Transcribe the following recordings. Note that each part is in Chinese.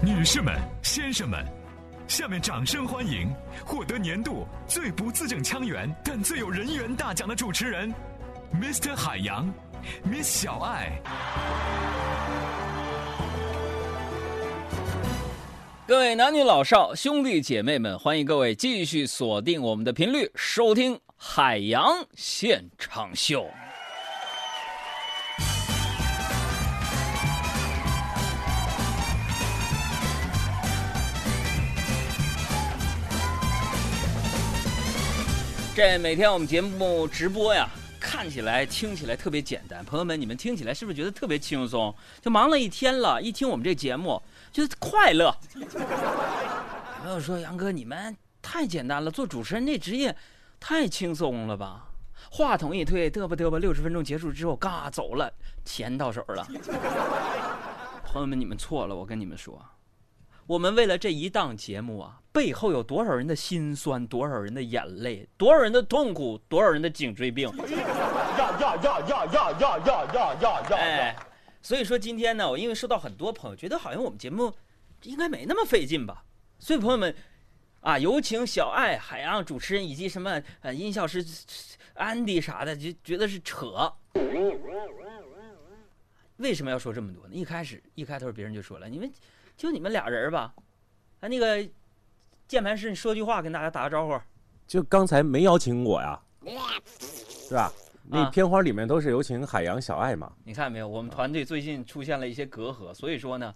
女士们、先生们，下面掌声欢迎获得年度最不字正腔圆但最有人缘大奖的主持人，Mr. 海洋，Miss 小爱。各位男女老少、兄弟姐妹们，欢迎各位继续锁定我们的频率，收听海洋现场秀。这每天我们节目直播呀，看起来、听起来特别简单。朋友们，你们听起来是不是觉得特别轻松？就忙了一天了，一听我们这节目，觉得快乐。朋友说：“杨哥，你们太简单了，做主持人这职业太轻松了吧？话筒一推，嘚吧嘚吧，六十分钟结束之后，嘎走了，钱到手了。”朋友们，你们错了，我跟你们说。我们为了这一档节目啊，背后有多少人的辛酸，多少人的眼泪，多少人的痛苦，多少人的颈椎病。呀呀呀呀呀呀呀呀呀！哎，所以说今天呢，我因为收到很多朋友觉得好像我们节目应该没那么费劲吧，所以朋友们啊，有请小爱、海洋主持人以及什么呃音效师安迪啥的，就觉得是扯。为什么要说这么多呢？一开始一开头别人就说了，你们。就你们俩人吧，哎，那个键盘师，你说句话跟大家打个招呼。就刚才没邀请我呀，是吧？那片花里面都是有请海洋小爱嘛。你看没有？我们团队最近出现了一些隔阂，所以说呢，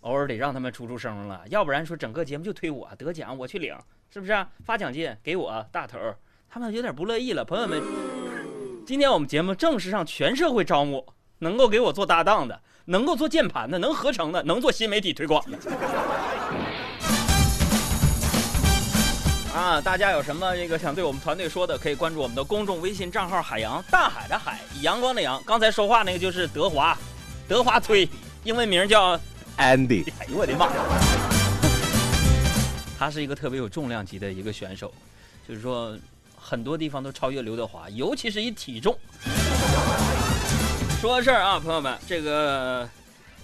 偶尔得让他们出出声了，要不然说整个节目就推我得奖，我去领，是不是？发奖金给我大头，他们有点不乐意了。朋友们，今天我们节目正式上全社会招募能够给我做搭档的。能够做键盘的，能合成的，能做新媒体推广的。啊，大家有什么这个想对我们团队说的，可以关注我们的公众微信账号“海洋大海的海阳光的阳”。刚才说话那个就是德华，德华崔，英文名叫 Andy。哎呦我的妈！他是一个特别有重量级的一个选手，就是说很多地方都超越刘德华，尤其是以体重。说个事儿啊，朋友们，这个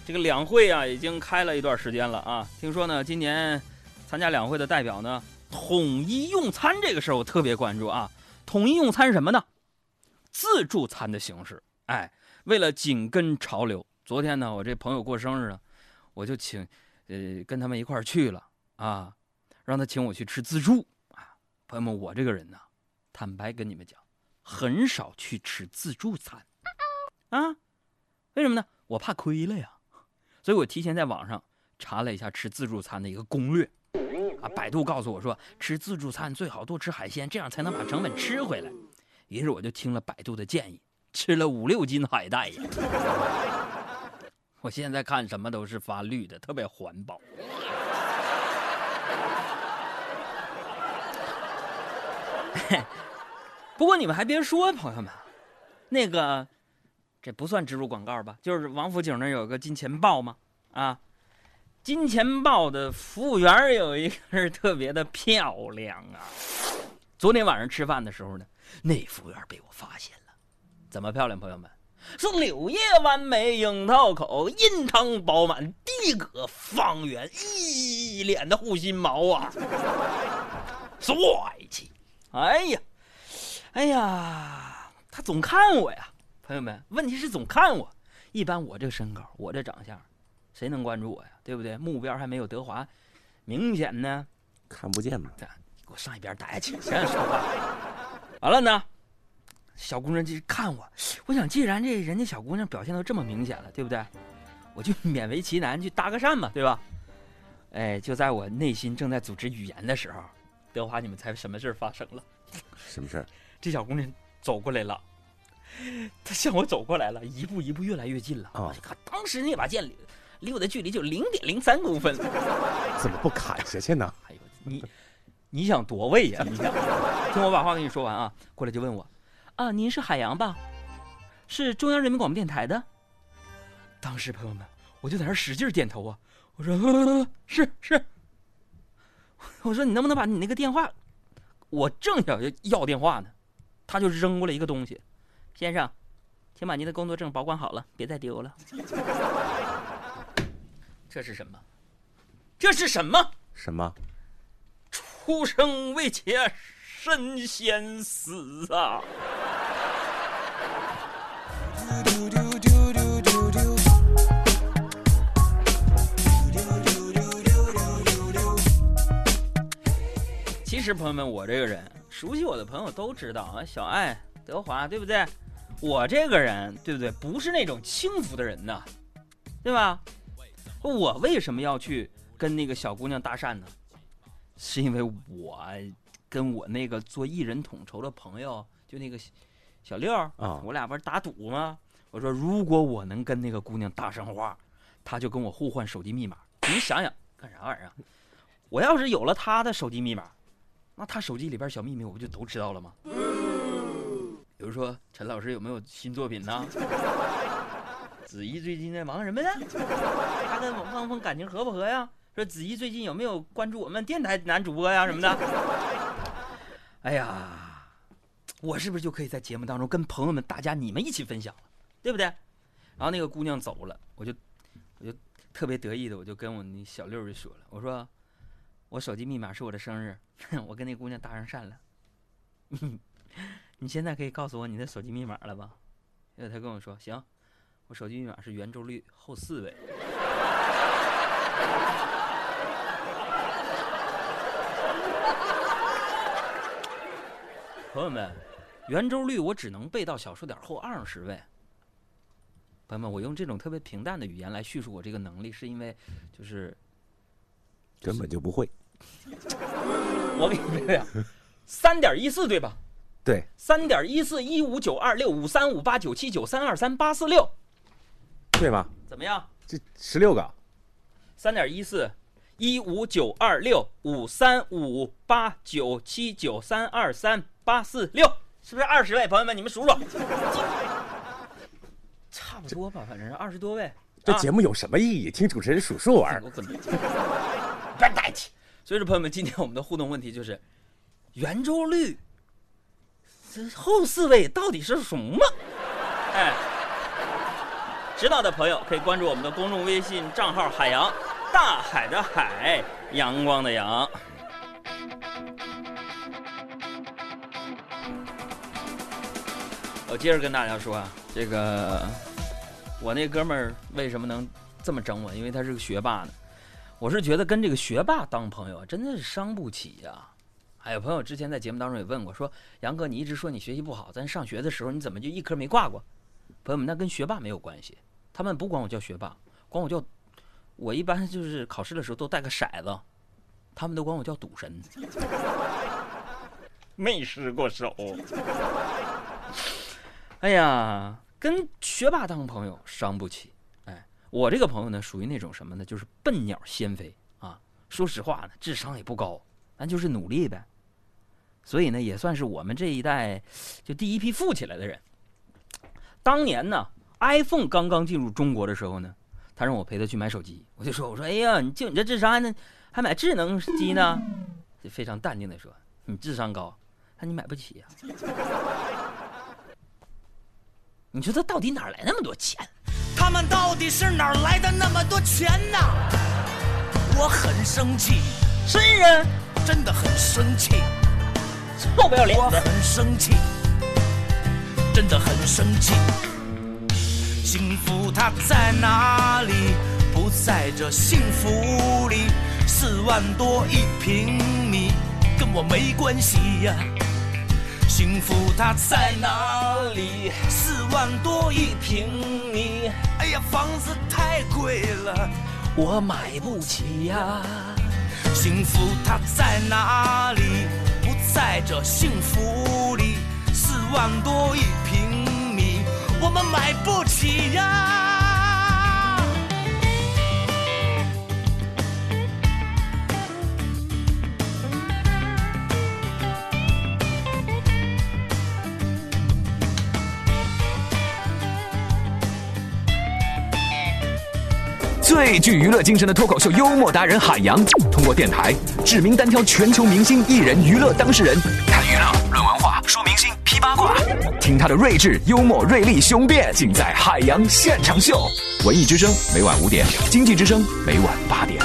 这个两会啊已经开了一段时间了啊。听说呢，今年参加两会的代表呢，统一用餐这个事儿我特别关注啊。统一用餐什么呢？自助餐的形式。哎，为了紧跟潮流，昨天呢，我这朋友过生日呢，我就请呃跟他们一块儿去了啊，让他请我去吃自助啊。朋友们，我这个人呢，坦白跟你们讲，很少去吃自助餐。啊，为什么呢？我怕亏了呀，所以我提前在网上查了一下吃自助餐的一个攻略。啊，百度告诉我说，吃自助餐最好多吃海鲜，这样才能把成本吃回来。于是我就听了百度的建议，吃了五六斤海带呀。我现在看什么都是发绿的，特别环保。不过你们还别说，朋友们，那个。这不算植入广告吧？就是王府井那有个金钱豹吗？啊，金钱豹的服务员有一个是特别的漂亮啊。昨天晚上吃饭的时候呢，那服务员被我发现了。怎么漂亮，朋友们？是柳叶弯眉，樱桃口，印堂饱满，地阁方圆，一脸的护心毛啊，帅气！哎呀，哎呀，他总看我呀。朋友们，问题是总看我，一般我这身高，我这长相，谁能关注我呀？对不对？目标还没有德华明显呢，看不见嘛。给我上一边待去，谁让说话？完了呢，小姑娘就看我，我想既然这人家小姑娘表现都这么明显了，对不对？我就 勉为其难去搭个讪嘛，对吧？哎，就在我内心正在组织语言的时候，德华，你们猜什么事发生了？什么事 这小姑娘走过来了。他向我走过来了，一步一步越来越近了。啊！看当时那把剑离离我的距离就零点零三公分，怎么不砍下去呢？哎呦，你你想夺位呀？你想听我把话跟你说完啊？过来就问我，啊，您是海洋吧？是中央人民广播电台的。当时朋友们，我就在那使劲点头啊。我说是是。我说你能不能把你那个电话？我正想要要电话呢，他就扔过来一个东西。先生，请把您的工作证保管好了，别再丢了。这是什么？这是什么？什么？出生未捷身先死啊！其实朋友们，我这个人熟悉我的朋友都知道啊，小爱、德华，对不对？我这个人，对不对？不是那种轻浮的人呐，对吧？我为什么要去跟那个小姑娘搭讪呢？是因为我跟我那个做艺人统筹的朋友，就那个小六啊我俩不是打赌吗？我说如果我能跟那个姑娘搭上话，她就跟我互换手机密码。你想想干啥玩意儿啊？我要是有了她的手机密码，那她手机里边小秘密我不就都知道了吗？比如说陈老师有没有新作品呢？子怡最近在忙什么呢？他跟王芳芳感情合不合呀？说子怡最近有没有关注我们电台男主播呀什么的？哎呀，我是不是就可以在节目当中跟朋友们大家你们一起分享了，对不对？然后那个姑娘走了，我就我就特别得意的，我就跟我那小六就说了，我说我手机密码是我的生日，我跟那姑娘搭上讪了。你现在可以告诉我你的手机密码了吧？结果他跟我说行，我手机密码是圆周率后四位。朋友们，圆周率我只能背到小数点后二十位。朋友们，我用这种特别平淡的语言来叙述我这个能力，是因为就是根本就不会。我给你这样，三点一四对吧？对，三点一四一五九二六五三五八九七九三二三八四六，对吗？怎么样？这十六个，三点一四一五九二六五三五八九七九三二三八四六，是不是二十位？朋友们，你们数数，差不多吧，反正是二十多位。啊这节目有什么意义？听主持人数数玩意儿。我滚！别带气。所以说，朋友们，今天我们的互动问题就是圆周率这后四位到底是什么？哎，知道的朋友可以关注我们的公众微信账号“海洋大海的海，阳光的阳”。我接着跟大家说啊，这个我那哥们儿为什么能这么整我？因为他是个学霸呢。我是觉得跟这个学霸当朋友，真的是伤不起呀、还有朋友之前在节目当中也问过，说杨哥，你一直说你学习不好，咱上学的时候你怎么就一科没挂过？朋友们，那跟学霸没有关系，他们不管我叫学霸，管我叫我一般就是考试的时候都带个骰子，他们都管我叫赌神，没失过手。哎呀，跟学霸当朋友伤不起。哎，我这个朋友呢，属于那种什么呢？就是笨鸟先飞啊。说实话呢，智商也不高，咱就是努力呗。所以呢，也算是我们这一代就第一批富起来的人。当年呢，iPhone 刚刚进入中国的时候呢，他让我陪他去买手机，我就说：“我说，哎呀，你就你这智商还能还买智能机呢？”就非常淡定的说：“你智商高，那你买不起呀、你说他到底哪来那么多钱？他们到底是哪儿来的那么多钱呢？我很生气，是人真的很生气，臭不要脸的！我很生气，真的很生气。幸福它在哪里？不在这幸福里。四万多一平米，跟我没关系呀、幸福它在哪里？四万多一平米，哎呀，房子太贵了，我买不起呀。幸福它在哪里？在这幸福里。四万多一平米，我们买不起呀。最具娱乐精神的脱口秀幽默达人海洋，通过电台指名单挑全球明星、艺人、娱乐当事人，谈娱乐、论文化、说明星、批八卦，听他的睿智、幽默、锐利、雄辩，尽在海洋现场秀。文艺之声每晚五点，经济之声每晚八点。